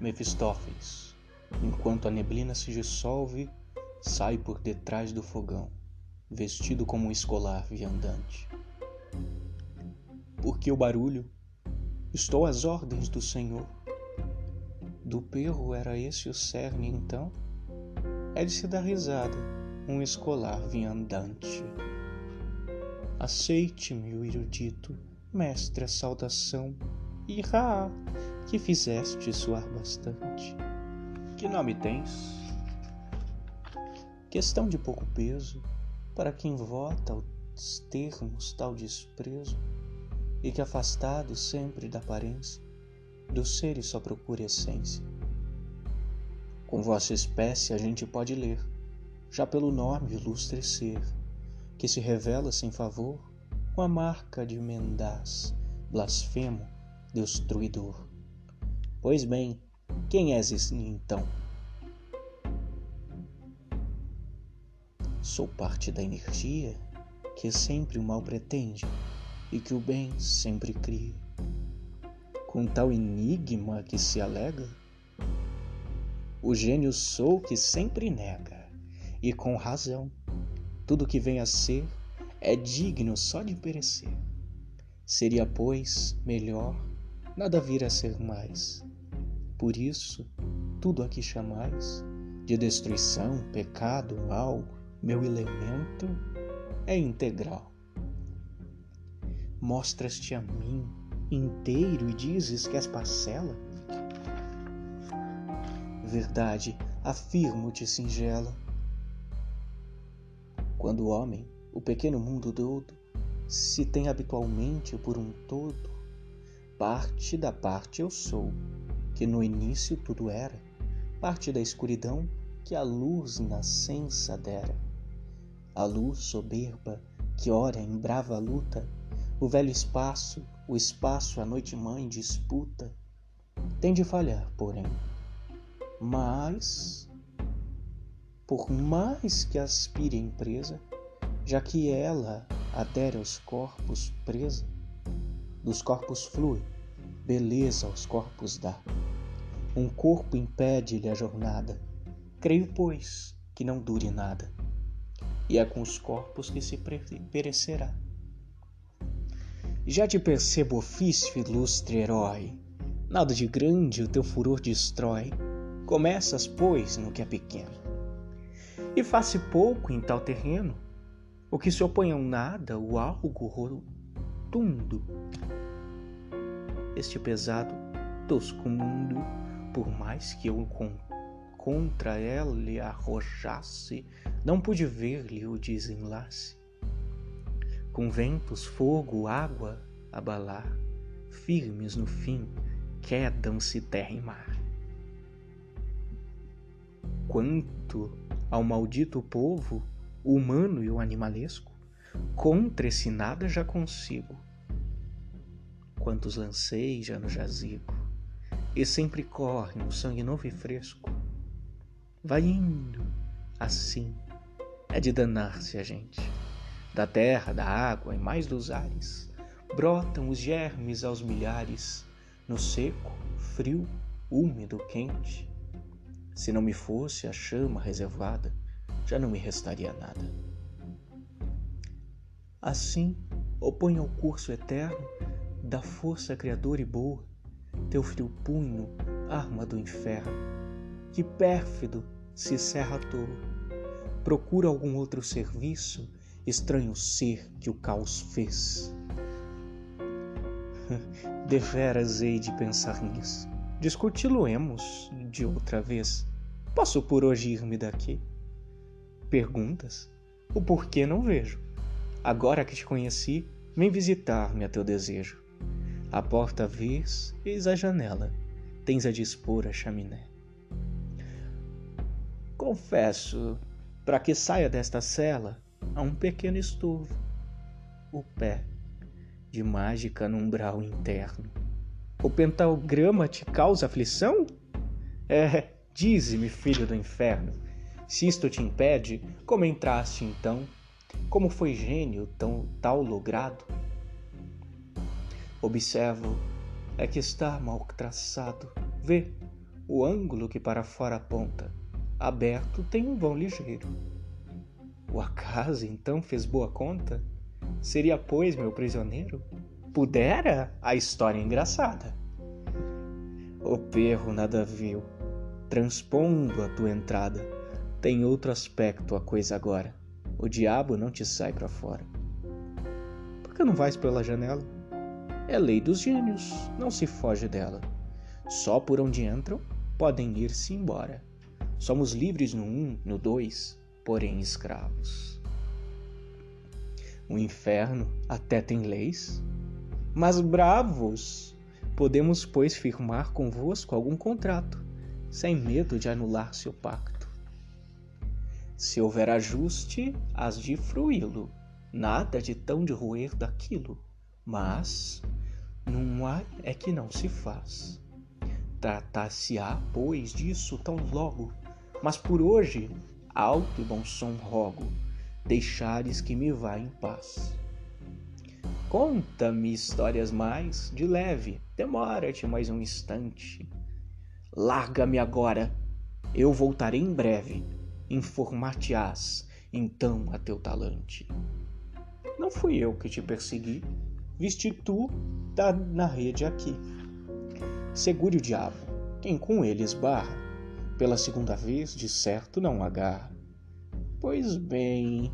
Mefistófeles, enquanto a neblina se dissolve, sai por detrás do fogão, vestido como um escolar viandante. Porque o barulho? Estou às ordens do Senhor. Do perro era esse o cerne, então? É de se dar risada, um escolar viandante. Aceite-me, o erudito, mestre, a saudação, Ra, que fizeste suar bastante. Que nome tens? Questão de pouco peso, para quem vota aos termos tal desprezo, e que afastado sempre da aparência, dos seres só procura essência. Com vossa espécie a gente pode ler, já pelo nome ilustre ser, que se revela sem favor com a marca de mendaz, blasfemo, destruidor. Pois bem, quem és então? Sou parte da energia que sempre o mal pretende e que o bem sempre cria. Com tal enigma que se alega, o gênio sou que sempre nega, e com razão, tudo que vem a ser é digno só de perecer. Seria, pois, melhor nada vir a ser mais por isso, tudo aqui chamais de destruição, pecado, mal, meu elemento é integral. Mostras-te a mim inteiro e dizes que és parcela? Verdade, afirmo-te singela. Quando o homem, o pequeno mundo todo, se tem habitualmente por um todo, parte da parte eu sou que no início tudo era, parte da escuridão que a luz nascença dera. A luz soberba que ora em brava luta, o velho espaço, o espaço a noite mãe disputa, tem de falhar, porém. Mas, por mais que aspire a empresa, já que ela adere aos corpos presa, dos corpos flui, beleza aos corpos dá. Um corpo impede-lhe a jornada. Creio, pois, que não dure nada. E é com os corpos que se perecerá. Já te percebo ofício, ilustre herói. Nada de grande o teu furor destrói. Começas, pois, no que é pequeno. E faz pouco em tal terreno, o que se opõe ao nada, o algo rotundo. Este pesado, tosco mundo por mais que eu contra ela lhe arrojasse, não pude ver-lhe o desenlace. Com ventos, fogo, água abalar, firmes no fim, quedam-se terra e mar. Quanto ao maldito povo, humano e o animalesco, contra esse nada já consigo. Quantos lancei já no jazigo, e sempre corre um sangue novo e fresco. Vai indo, assim, é de danar-se a gente. Da terra, da água e mais dos ares, brotam os germes aos milhares, no seco, frio, úmido, quente. Se não me fosse a chama reservada, já não me restaria nada. Assim, opõe ao curso eterno da força criadora e boa teu frio punho, arma do inferno. Que pérfido se cerra à toa. Procura algum outro serviço, estranho ser que o caos fez. Deveras hei de pensar nisso. Discuti-lo-emos de outra vez. Posso por hoje ir-me daqui? Perguntas? O porquê não vejo. Agora que te conheci, vem visitar-me a teu desejo. A porta vês, eis a janela, tens a dispor a chaminé. Confesso, para que saia desta cela, há um pequeno estorvo, o pé, de mágica no umbral interno. O pentagrama te causa aflição? É, dize-me, filho do inferno, se isto te impede, como entraste então? Como foi gênio tão tal logrado? Observo é que está mal traçado. Vê, o ângulo que para fora aponta, aberto tem um vão ligeiro. O acaso então fez boa conta? Seria, pois, meu prisioneiro? Pudera a história engraçada. O perro nada viu, transpondo a tua entrada. Tem outro aspecto a coisa agora. O diabo não te sai para fora. Por que não vais pela janela? É lei dos gênios, não se foge dela. Só por onde entram podem ir-se embora. Somos livres no um, no dois, porém escravos. O inferno até tem leis, mas bravos! Podemos, pois, firmar convosco algum contrato, sem medo de anular seu pacto. Se houver ajuste, has de fruí-lo, nada de tão de roer daquilo, mas não há é que não se faz. Tratar-se-á, pois, disso tão logo, mas por hoje, alto e bom som rogo, deixares que me vá em paz. Conta-me histórias mais, de leve, demora-te mais um instante. Larga-me agora, eu voltarei em breve, informar-te-ás então a teu talante. Não fui eu que te persegui, viste tu tá na rede aqui. Segure o diabo, quem com ele esbarra, pela segunda vez de certo não agarra. Pois bem,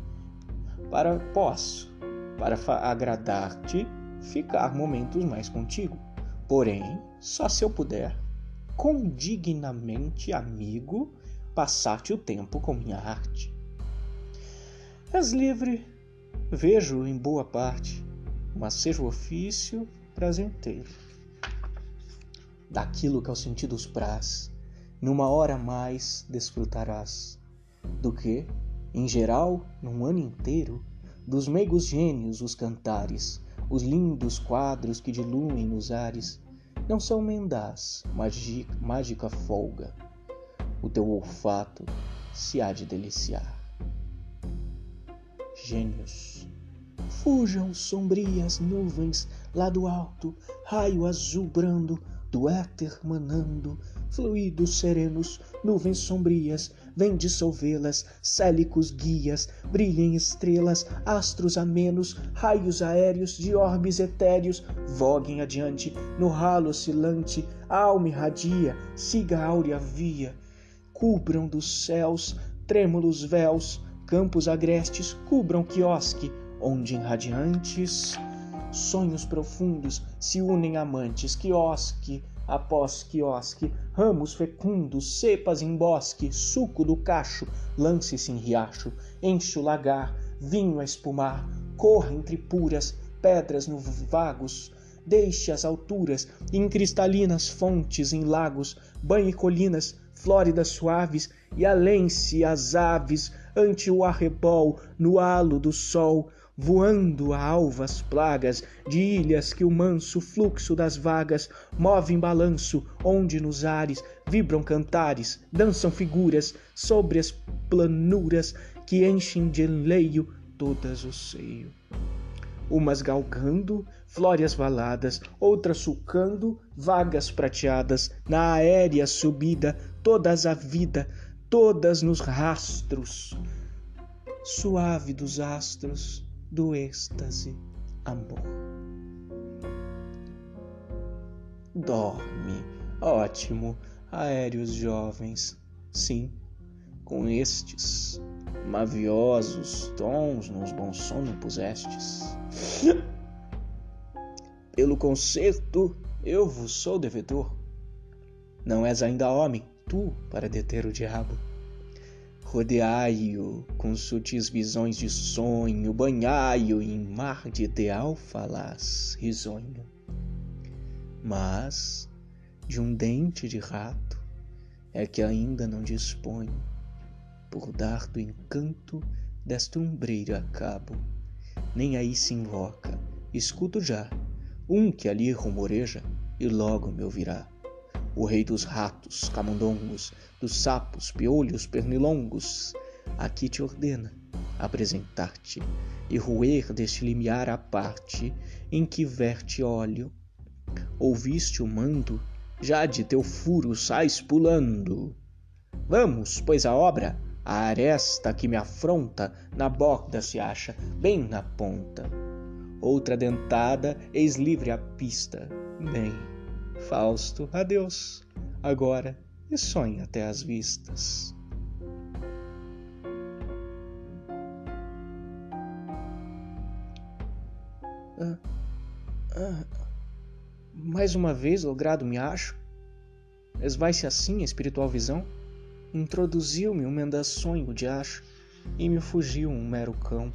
para posso, para agradar-te, ficar momentos mais contigo. Porém, só se eu puder, condignamente amigo, passar-te o tempo com minha arte. És livre, vejo em boa parte, mas seja o ofício prazenteiro. Daquilo que aos sentidos praz, numa hora mais desfrutarás, do que, em geral, num ano inteiro, dos meigos gênios os cantares, os lindos quadros que diluem nos ares, não são mendás, mágica folga. O teu olfato se há de deliciar. Gênios Fujam sombrias nuvens lá do alto, raio azul brando do éter manando, fluidos serenos, nuvens sombrias, vem dissolvê-las, célicos guias, brilhem estrelas, astros amenos, raios aéreos de orbes etéreos, voguem adiante, no ralo oscilante, alma irradia, siga a áurea via, cubram dos céus trêmulos véus, campos agrestes, cubram quiosque, onde em radiantes sonhos profundos se unem amantes, quiosque após quiosque, ramos fecundos, cepas em bosque, suco do cacho, lance-se em riacho, enche o lagar, vinho a espumar, corra entre puras, pedras no vagos, deixe as alturas, em cristalinas fontes, em lagos, banhe colinas, flóridas suaves, e além-se as aves, ante o arrebol, no halo do sol, voando a alvas plagas de ilhas que o manso fluxo das vagas move em balanço, onde nos ares vibram cantares, dançam figuras sobre as planuras que enchem de enleio todas o seio. Umas galgando flórias valadas, outras sulcando vagas prateadas, na aérea subida, todas a vida, todas nos rastros, suave dos astros, do êxtase amor. Dorme, ótimo, aéreos jovens, sim, com estes maviosos tons nos bons sono pusestes. Pelo concerto eu vos sou devedor. Não és ainda homem, tu, para deter o diabo. Rodeai-o com sutis visões de sonho, banhai-o em mar de ideal falaz risonho. Mas de um dente de rato é que ainda não disponho, por dar do encanto desta umbreira a cabo. Nem aí se invoca, escuto já, um que ali rumoreja e logo me ouvirá o rei dos ratos, camundongos, dos sapos, piolhos, pernilongos, aqui te ordena apresentar-te e roer deste limiar a parte em que verte óleo. Ouviste o mando já de teu furo sais pulando. Vamos, pois a obra, a aresta que me afronta, na borda se acha, bem na ponta. Outra dentada, eis livre a pista. Bem, Fausto, adeus, agora e sonha até as vistas. Ah, ah, mais uma vez logrado me acho? Esvai-se assim a espiritual visão? Introduziu-me um menda sonho de acho e me fugiu um mero cão.